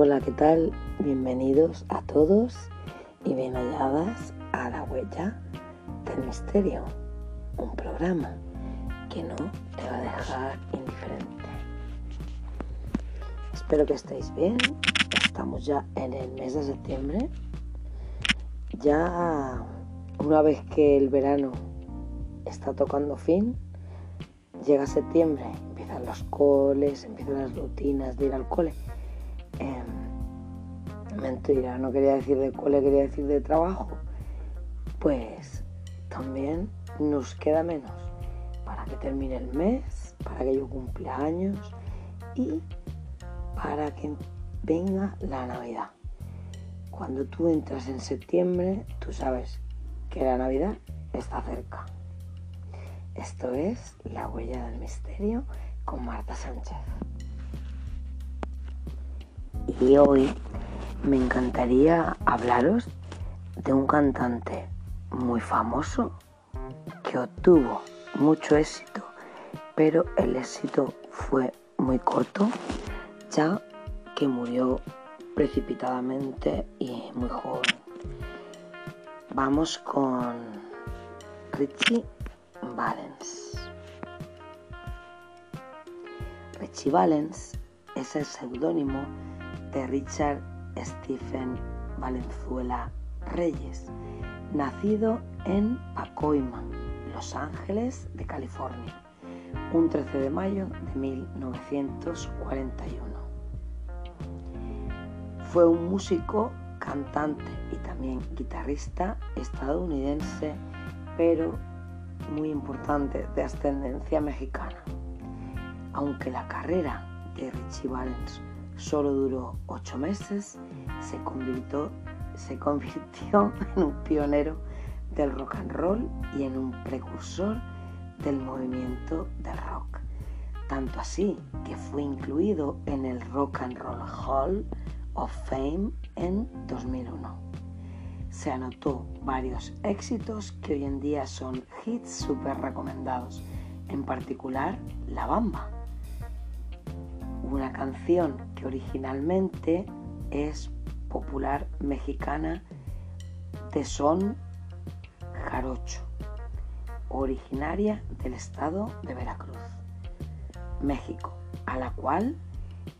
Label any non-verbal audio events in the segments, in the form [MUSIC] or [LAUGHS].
Hola, ¿qué tal? Bienvenidos a todos y bien halladas a La Huella del Misterio, un programa que no te va a dejar indiferente. Espero que estéis bien. Estamos ya en el mes de septiembre. Ya una vez que el verano está tocando fin, llega septiembre, empiezan los coles, empiezan las rutinas de ir al cole mentira, no quería decir de cole, quería decir de trabajo. Pues también nos queda menos para que termine el mes, para que yo cumpla años y para que venga la Navidad. Cuando tú entras en septiembre, tú sabes que la Navidad está cerca. Esto es La huella del misterio con Marta Sánchez. Y hoy me encantaría hablaros de un cantante muy famoso que obtuvo mucho éxito, pero el éxito fue muy corto, ya que murió precipitadamente y muy joven. Vamos con Richie Valens. Richie Valens es el seudónimo de Richard Stephen Valenzuela Reyes, nacido en Pacoima, Los Ángeles de California, un 13 de mayo de 1941. Fue un músico, cantante y también guitarrista estadounidense, pero muy importante de ascendencia mexicana. Aunque la carrera de Richie Valens solo duró ocho meses, se convirtió, se convirtió [LAUGHS] en un pionero del rock and roll y en un precursor del movimiento del rock. Tanto así que fue incluido en el Rock and Roll Hall of Fame en 2001. Se anotó varios éxitos que hoy en día son hits súper recomendados, en particular La Bamba una canción que originalmente es popular mexicana de son jarocho, originaria del estado de Veracruz, México, a la cual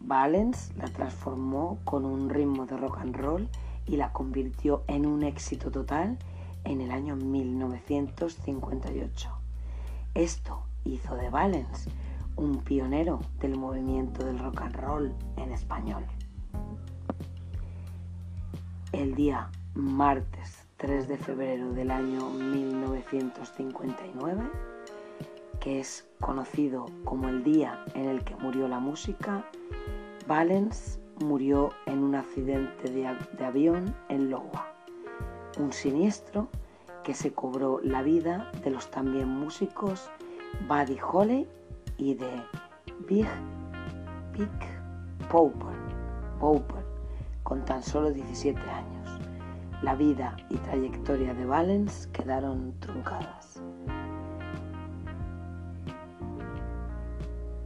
Valens la transformó con un ritmo de rock and roll y la convirtió en un éxito total en el año 1958. Esto hizo de Valens un pionero del movimiento del rock and roll en español. El día martes 3 de febrero del año 1959, que es conocido como el día en el que murió la música, Valens murió en un accidente de, avión en Iowa, un siniestro que se cobró la vida de los también músicos Buddy Holly y de Big Big Popper, Popper con tan solo 17 años. La vida y trayectoria de Valens quedaron truncadas.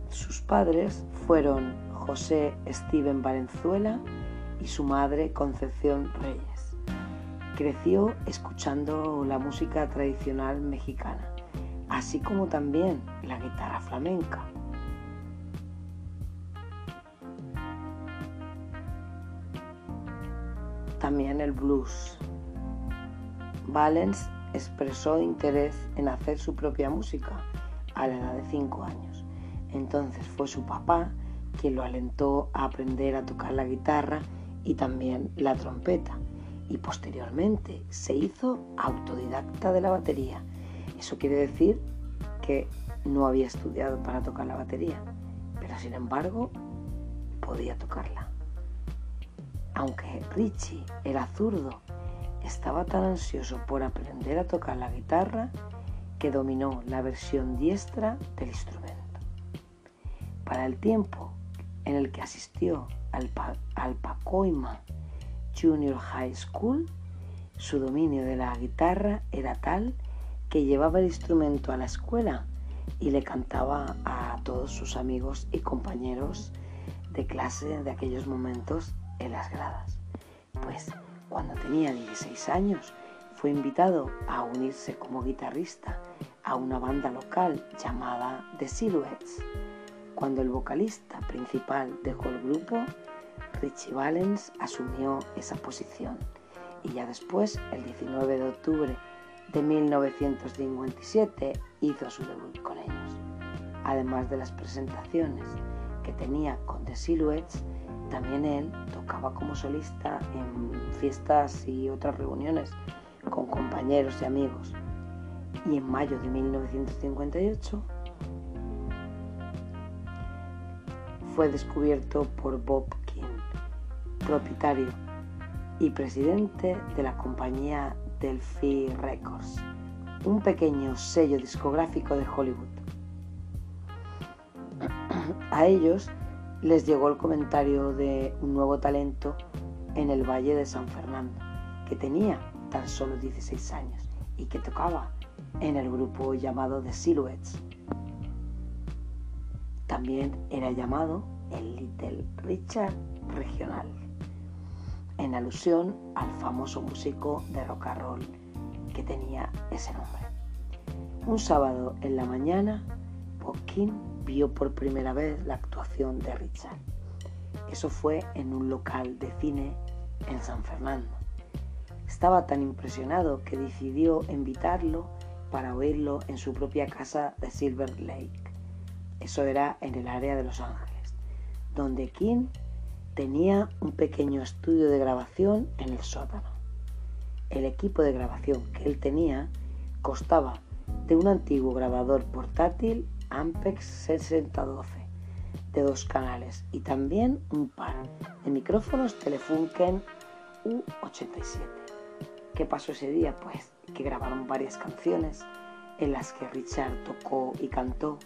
Sus padres fueron José Steven Valenzuela y su madre Concepción Reyes. Creció escuchando la música tradicional mexicana así como también la guitarra flamenca. También el blues. Valens expresó interés en hacer su propia música a la edad de 5 años. Entonces fue su papá quien lo alentó a aprender a tocar la guitarra y también la trompeta. Y posteriormente se hizo autodidacta de la batería eso quiere decir que no había estudiado para tocar la batería, pero sin embargo podía tocarla. Aunque Richie era zurdo, estaba tan ansioso por aprender a tocar la guitarra que dominó la versión diestra del instrumento. Para el tiempo en el que asistió al, al Pacoima Junior High School, su dominio de la guitarra era tal que llevaba el instrumento a la escuela y le cantaba a todos sus amigos y compañeros de clase de aquellos momentos en las gradas. Pues cuando tenía 16 años fue invitado a unirse como guitarrista a una banda local llamada The Silhouettes. Cuando el vocalista principal dejó el grupo, Richie Valens asumió esa posición y ya después, el 19 de octubre de 1957, hizo su debut con ellos. Además de las presentaciones que tenía con The Silhouettes, también él tocaba como solista en fiestas y otras reuniones con compañeros y amigos. Y en mayo de 1958 fue descubierto por Bob King, propietario y presidente de la compañía Delphi Records, un pequeño sello discográfico de Hollywood. A ellos les llegó el comentario de un nuevo talento en el Valle de San Fernando, que tenía tan solo 16 años y que tocaba en el grupo llamado The Silhouettes. También era llamado el Little Richard Regional en alusión al famoso músico de rock and roll que tenía ese nombre. Un sábado en la mañana, King vio por primera vez la actuación de Richard. Eso fue en un local de cine en San Fernando. Estaba tan impresionado que decidió invitarlo para oírlo en su propia casa de Silver Lake. Eso era en el área de Los Ángeles, donde King tenía un pequeño estudio de grabación en el sótano. El equipo de grabación que él tenía costaba de un antiguo grabador portátil Ampex 6012 de dos canales y también un par de micrófonos Telefunken U87. ¿Qué pasó ese día? Pues que grabaron varias canciones en las que Richard tocó y cantó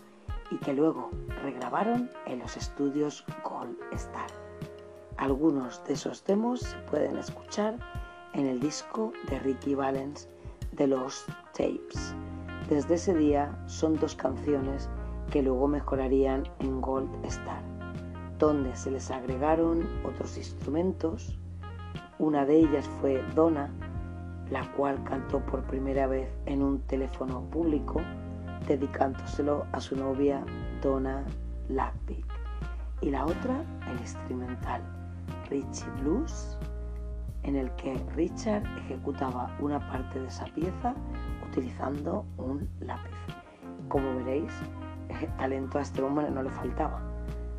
y que luego regrabaron en los estudios Gold Star. Algunos de esos demos se pueden escuchar en el disco de Ricky Valens de los Tapes. Desde ese día son dos canciones que luego mejorarían en Gold Star, donde se les agregaron otros instrumentos. Una de ellas fue Donna, la cual cantó por primera vez en un teléfono público, dedicándoselo a su novia Donna Lackpick. Y la otra, el instrumental Richie Blues, en el que Richard ejecutaba una parte de esa pieza utilizando un lápiz. Como veréis, talento a este hombre no le faltaba,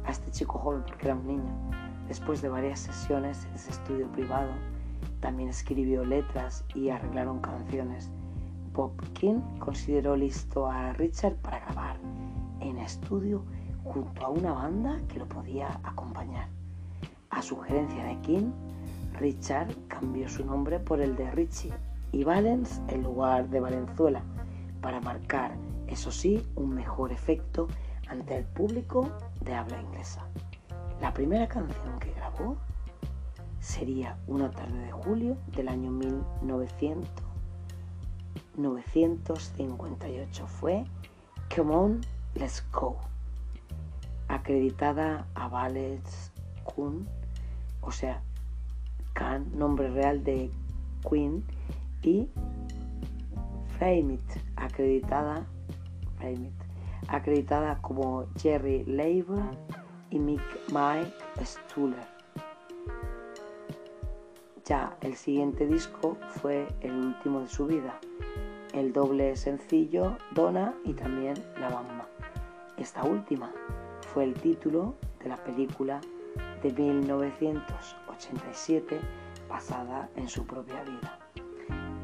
a este chico joven porque era un niño. Después de varias sesiones en ese estudio privado, también escribió letras y arreglaron canciones. Bob King consideró listo a Richard para grabar en estudio junto a una banda que lo podía acompañar. A sugerencia de King, Richard cambió su nombre por el de Richie y Valens en lugar de Valenzuela para marcar, eso sí, un mejor efecto ante el público de habla inglesa. La primera canción que grabó sería Una tarde de julio del año 1958. Fue Come On, Let's Go, acreditada a Valens Kuhn o sea, Khan, nombre real de Queen, y Framit, acreditada, acreditada como Jerry Leiber y Mike Stuller. Ya el siguiente disco fue el último de su vida, el doble sencillo Donna y también La Bamba. Esta última fue el título de la película de 1987 basada en su propia vida.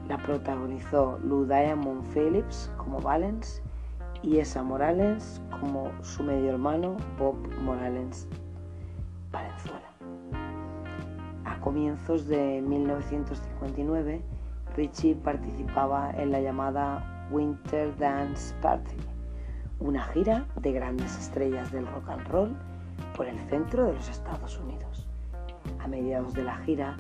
La protagonizó Lou Diamond Phillips como Valens y Esa Morales como su medio hermano Bob Morales Valenzuela. A comienzos de 1959, Richie participaba en la llamada Winter Dance Party, una gira de grandes estrellas del rock and roll por el centro de los Estados Unidos. A mediados de la gira,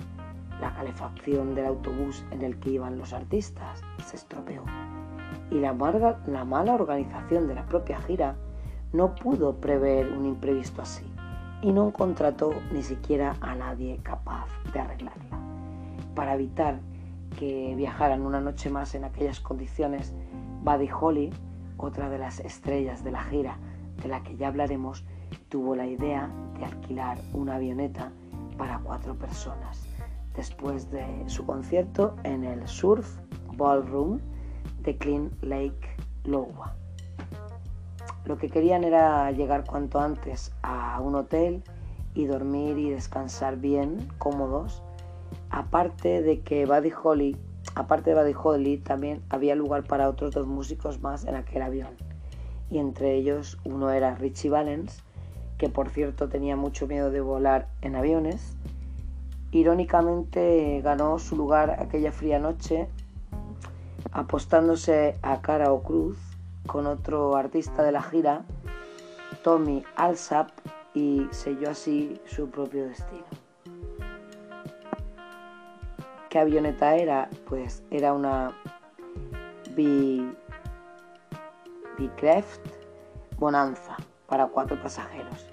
la calefacción del autobús en el que iban los artistas se estropeó y la, la mala organización de la propia gira no pudo prever un imprevisto así y no contrató ni siquiera a nadie capaz de arreglarla. Para evitar que viajaran una noche más en aquellas condiciones, Buddy Holly, otra de las estrellas de la gira de la que ya hablaremos, tuvo la idea de alquilar una avioneta para cuatro personas después de su concierto en el Surf Ballroom de Clean Lake, Iowa. Lo que querían era llegar cuanto antes a un hotel y dormir y descansar bien, cómodos. Aparte de que Buddy Holly, aparte de Buddy Holly, también había lugar para otros dos músicos más en aquel avión. Y entre ellos uno era Richie Valens, que por cierto tenía mucho miedo de volar en aviones. Irónicamente ganó su lugar aquella fría noche apostándose a cara o cruz con otro artista de la gira, Tommy Alsap, y selló así su propio destino. ¿Qué avioneta era? Pues era una Bicraft Bonanza para cuatro pasajeros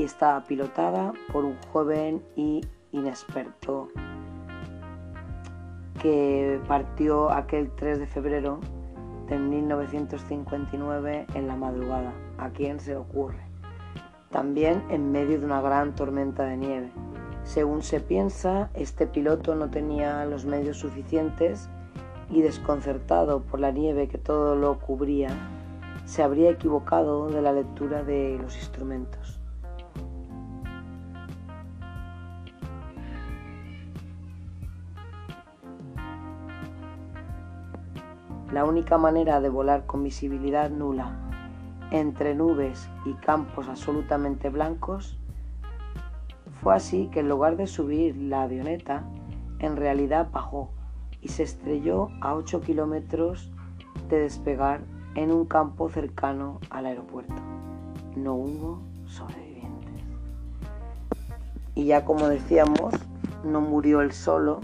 y estaba pilotada por un joven y inexperto que partió aquel 3 de febrero en 1959 en la madrugada. ¿A quién se ocurre? También en medio de una gran tormenta de nieve. Según se piensa, este piloto no tenía los medios suficientes y desconcertado por la nieve que todo lo cubría, se habría equivocado de la lectura de los instrumentos. La única manera de volar con visibilidad nula entre nubes y campos absolutamente blancos, fue así que en lugar de subir la avioneta, en realidad bajó y se estrelló a 8 kilómetros de despegar en un campo cercano al aeropuerto. No hubo sobrevivientes. Y ya como decíamos, no murió él solo,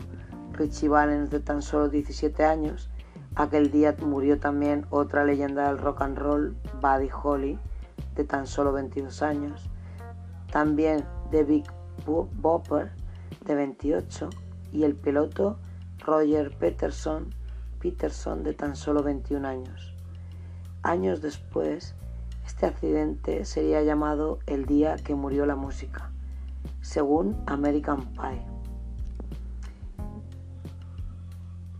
Richie Valens de tan solo 17 años, Aquel día murió también otra leyenda del rock and roll, Buddy Holly, de tan solo 22 años. También David Bopper, de 28, y el piloto Roger Peterson, Peterson, de tan solo 21 años. Años después, este accidente sería llamado el día que murió la música, según American Pie.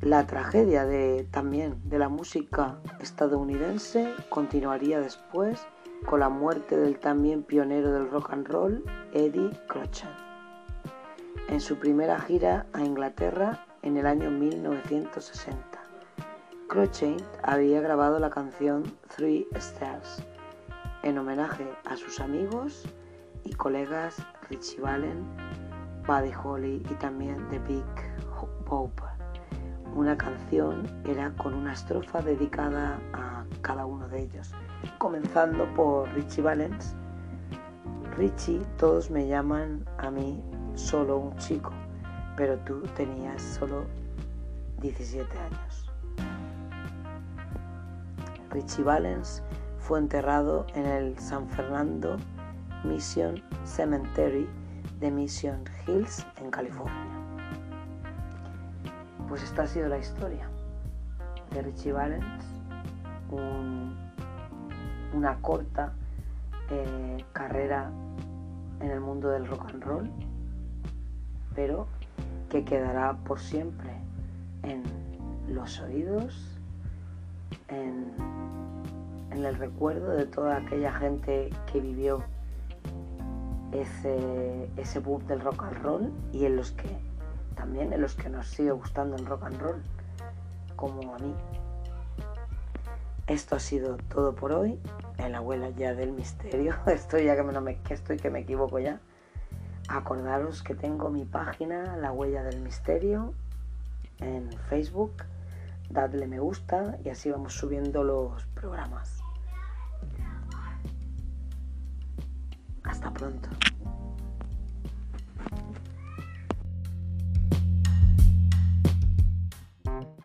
La tragedia de, también de la música estadounidense continuaría después con la muerte del también pionero del rock and roll, Eddie Cruikshank, en su primera gira a Inglaterra en el año 1960. Cruikshank había grabado la canción Three Stars en homenaje a sus amigos y colegas Richie Valens, Buddy Holly y también The Big Pope una canción era con una estrofa dedicada a cada uno de ellos, comenzando por Richie Valens. Richie, todos me llaman a mí solo un chico, pero tú tenías solo 17 años. Richie Valens fue enterrado en el San Fernando Mission Cemetery de Mission Hills, en California. Pues esta ha sido la historia de Richie Valens, una corta eh, carrera en el mundo del rock and roll, pero que quedará por siempre en los oídos, en, el recuerdo de toda aquella gente que vivió ese, ese boom del rock and roll y en los que también en los que nos sigue gustando el rock and roll, como a mí. Esto ha sido todo por hoy, en la abuela ya del misterio, [LAUGHS] estoy ya que, me, que estoy que me equivoco ya. Acordaros que tengo mi página, La Huella del Misterio, en Facebook. Dadle me gusta y así vamos subiendo los programas. Hasta pronto.